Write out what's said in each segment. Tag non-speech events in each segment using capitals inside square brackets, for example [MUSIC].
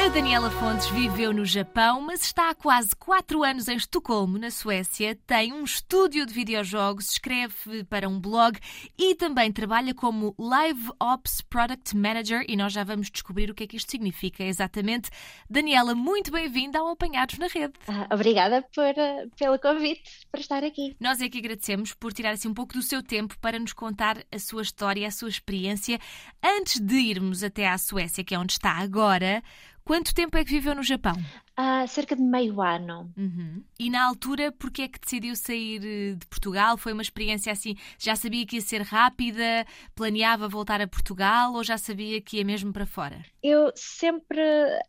A Daniela Fontes viveu no Japão, mas está há quase 4 anos em Estocolmo, na Suécia. Tem um estúdio de videojogos, escreve para um blog e também trabalha como Live Ops Product Manager. E nós já vamos descobrir o que é que isto significa exatamente. Daniela, muito bem-vinda ao Apanhados na Rede. Ah, obrigada por, uh, pelo convite para estar aqui. Nós é que agradecemos por tirar assim um pouco do seu tempo para nos contar a sua história, a sua experiência. Antes de irmos até à Suécia, que é onde está agora, Quanto tempo é que viveu no Japão? Há cerca de meio ano. Uhum. E na altura, porquê é que decidiu sair eh, de Portugal? Foi uma experiência assim, já sabia que ia ser rápida, planeava voltar a Portugal ou já sabia que ia mesmo para fora? Eu sempre,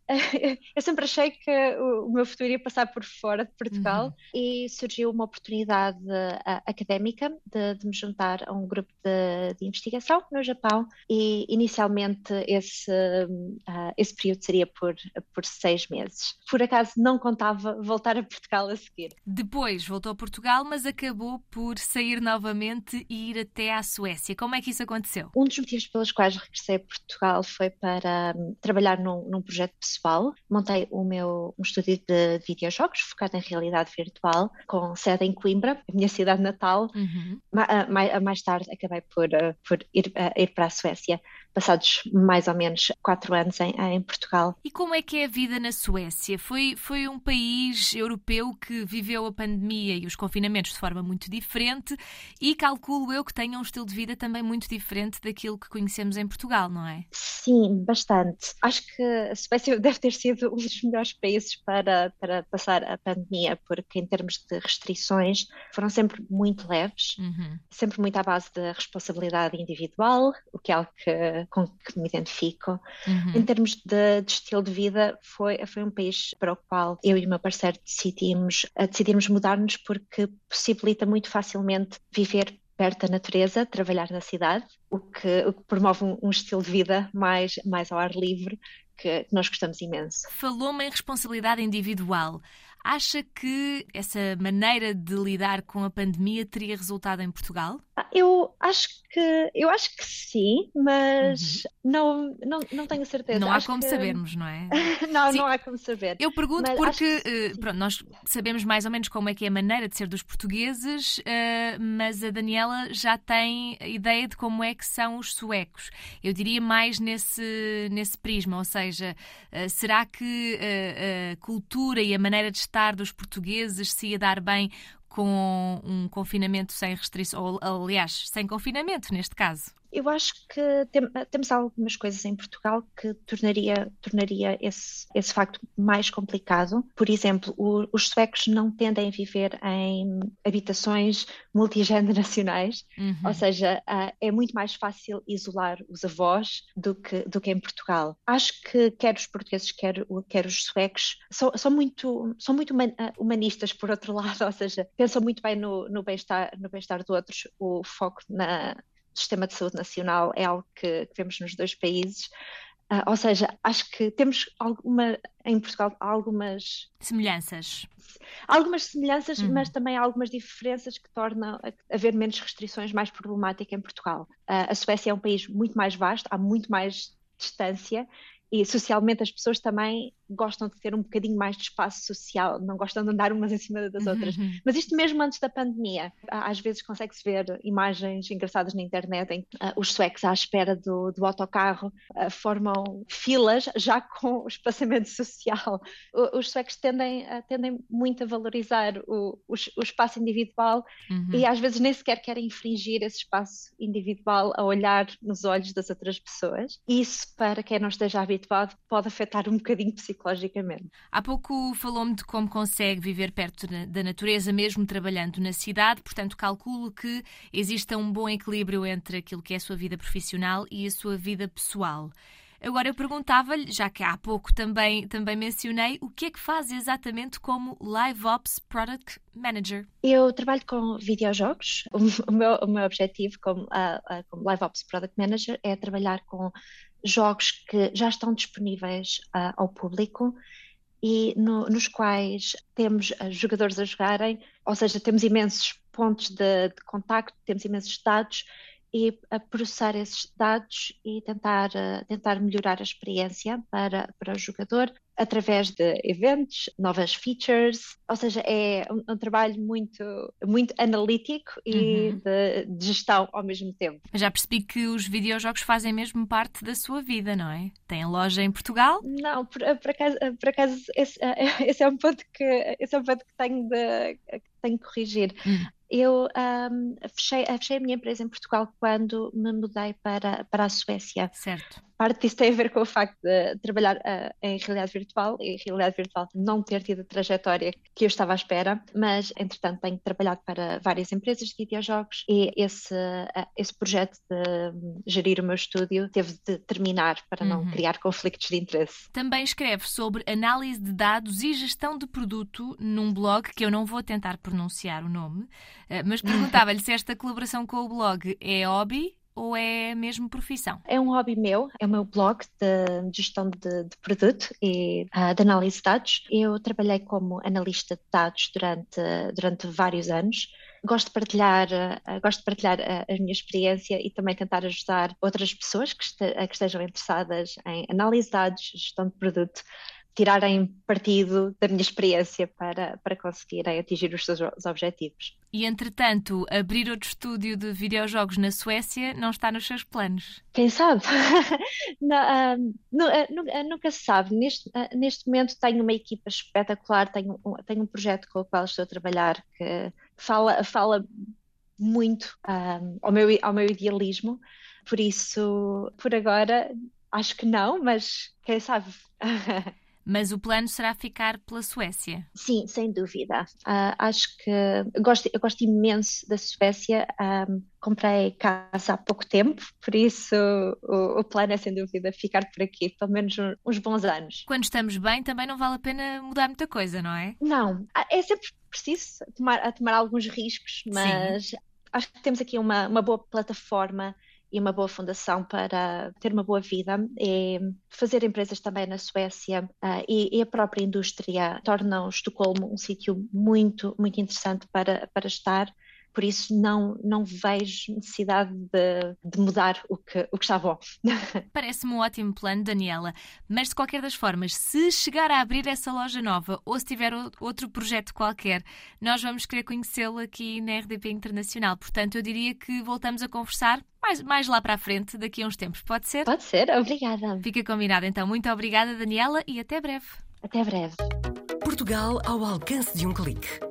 [LAUGHS] eu sempre achei que o meu futuro ia passar por fora de Portugal uhum. e surgiu uma oportunidade uh, académica de, de, me juntar a um grupo de, de, investigação no Japão e inicialmente esse, uh, esse período seria por, por seis meses. Por por acaso não contava voltar a Portugal a seguir. Depois voltou a Portugal, mas acabou por sair novamente e ir até à Suécia. Como é que isso aconteceu? Um dos motivos pelos quais regressei a Portugal foi para um, trabalhar num, num, projeto pessoal. Montei o meu um estúdio de videojogos focado em realidade virtual, com sede em Coimbra, a minha cidade natal. Uhum. Mais, mais, tarde acabei por, uh, por ir, ir para a Suécia passados mais ou menos quatro anos em, em, Portugal. E como é que é a vida na Suécia? Foi, foi um país europeu que viveu a pandemia e os confinamentos de forma muito diferente e calculo eu que tenha um estilo de vida também muito diferente daquilo que conhecemos em Portugal, não é? Sim, bastante. Acho que a Suécia [LAUGHS] deve ter sido um dos melhores países para, para passar a pandemia, porque em termos de restrições foram sempre muito leves, uhum. sempre muito à base da responsabilidade individual, o que é algo que com que me identifico. Uhum. Em termos de, de, estilo de vida, foi, foi um país para o qual eu e o meu parceiro decidimos, eh, decidimos mudar-nos porque possibilita muito facilmente viver perto da natureza, trabalhar na cidade, o que, o que promove um, um, estilo de vida mais, mais ao ar livre que nós gostamos imenso. Falou-me em responsabilidade individual. Acha que essa maneira de lidar com a pandemia teria resultado em Portugal? Eu acho que eu acho que sim, mas uhum. não, não, não tenho certeza. Não há acho como que... sabermos, não é? [LAUGHS] não, sim. não há como saber. Eu pergunto mas porque que... uh, pronto, nós sabemos mais ou menos como é que é a maneira de ser dos portugueses, uh, mas a Daniela já tem ideia de como é que são os suecos. Eu diria mais nesse, nesse prisma, ou seja, uh, será que a cultura e a maneira de estar dos portugueses se ia dar bem com um confinamento sem restrições, ou aliás, sem confinamento neste caso? Eu acho que tem, temos algumas coisas em Portugal que tornaria, tornaria esse, esse facto mais complicado. Por exemplo, o, os suecos não tendem a viver em habitações multigeneracionais, uhum. ou seja, uh, é muito mais fácil isolar os avós do que, do que em Portugal. Acho que quer os portugueses, quer, quer os suecos, são, são muito, são muito ah, humanistas, por outro [LAUGHS] lado, ou seja, pensam muito bem no, no bem-estar no bem de outros, o foco na, sistema de saúde nacional é algo que, que vemos nos dois países. Uh, ou seja, acho que temos alguma, em Portugal algumas semelhanças. Algumas semelhanças, uhum. mas também algumas diferenças que tornam haver menos restrições mais problemática em Portugal. Uh, a Suécia é um país muito mais vasto, há muito mais distância e socialmente as pessoas também gostam de ter um bocadinho mais de espaço social, não gostam de andar umas em cima das uhum. outras. Mas isto mesmo antes da pandemia. Às vezes consegue-se ver imagens engraçadas na internet em que uh, os suecos à espera do, do autocarro uh, formam filas já com o espaçamento [LAUGHS] social. O, os suecos tendem, uh, tendem muito a valorizar o, o, o espaço individual uhum. e às vezes nem sequer querem infringir esse espaço individual a olhar nos olhos das outras pessoas. Isso, para quem não esteja habituado, pode afetar um bocadinho psicologicamente psicologicamente. Há pouco falou-me de como consegue viver perto da natureza, mesmo trabalhando na cidade, portanto, calculo que exista um bom equilíbrio entre aquilo que é a sua vida profissional e a sua vida pessoal. Agora eu perguntava-lhe, já que há pouco também, também mencionei, o que é que faz exatamente como Live Ops Product Manager? Eu trabalho com videojogos. O meu, o meu objetivo como, uh, como Live Ops Product Manager é trabalhar com jogos que já estão disponíveis uh, ao público e no, nos quais temos uh, jogadores a jogarem, ou seja, temos imensos pontos de, de contacto, temos imensos dados e a processar esses dados e tentar, uh, tentar melhorar a experiência para, para o jogador através de eventos, novas features, ou seja, é um, um trabalho muito, muito analítico e uhum. de, de, gestão ao mesmo tempo. Já percebi que os videojogos fazem mesmo parte da sua vida, não é? Tem loja em Portugal? Não, por, por acaso, por acaso esse, [LAUGHS] esse, é um ponto que, esse é um ponto que tenho de, que tenho de corrigir. Uhum. Eu um, fechei, fechei a minha empresa em Portugal quando me mudei para, para a Suécia. Certo parte disso tem a ver com o facto de trabalhar uh, em realidade virtual e realidade virtual não ter tido a trajetória que eu estava à espera, mas entretanto tenho trabalhado para várias empresas de videojogos e esse, uh, esse projeto de gerir o meu estúdio teve de terminar para não uhum. criar conflitos de interesse. Também escreve sobre análise de dados e gestão de produto num blog que eu não vou tentar pronunciar o nome, uh, mas perguntava-lhe se esta colaboração com o blog é hobby ou é mesmo profissão? É um hobby meu, é o meu blog de gestão de, de produto e uh, de análise de dados. Eu trabalhei como analista de dados durante, durante vários anos. Gosto de partilhar, uh, gosto de partilhar uh, a minha experiência e também tentar ajudar outras pessoas que, este, que estejam interessadas em análise de dados, gestão de produto, tirarem partido da minha experiência para, para conseguirem atingir os seus objetivos. E, entretanto, abrir outro estúdio de videojogos na Suécia não está nos seus planos? Quem sabe? [LAUGHS] não, uh, nunca se sabe. Neste, uh, neste momento tenho uma equipa espetacular, tenho, um, tenho um projeto com o qual estou a trabalhar que fala, fala muito um, ao, meu, ao meu idealismo. Por isso, por agora, acho que não, mas quem sabe? [LAUGHS] Mas o plano será ficar pela Suécia? Sim, sem dúvida. Uh, acho que eu gosto, eu gosto imenso da Suécia. Um, comprei casa há pouco tempo, por isso o, o, plano é sem dúvida ficar por aqui, pelo menos uns bons anos. Quando estamos bem, também não vale a pena mudar muita coisa, não é? Não, ah, é sempre preciso tomar, tomar alguns riscos, mas Sim. acho que temos aqui uma, uma boa plataforma e uma boa fundação para ter uma boa vida e fazer empresas também na Suécia uh, e, e, a própria indústria tornam Estocolmo um sítio muito, muito interessante para, para estar por isso não, não vejo necessidade de, de mudar o que, o que está bom. [LAUGHS] Parece-me um ótimo plano, Daniela, mas de qualquer das formas, se chegar a abrir essa loja nova ou se tiver outro projeto qualquer, nós vamos querer conhecê-lo aqui na RDP Internacional. Portanto, eu diria que voltamos a conversar mais, mais lá para a frente, daqui a uns tempos. Pode ser? Pode ser, obrigada. Fica combinado então. Muito obrigada, Daniela, e até breve. Até breve. Portugal ao alcance de um clique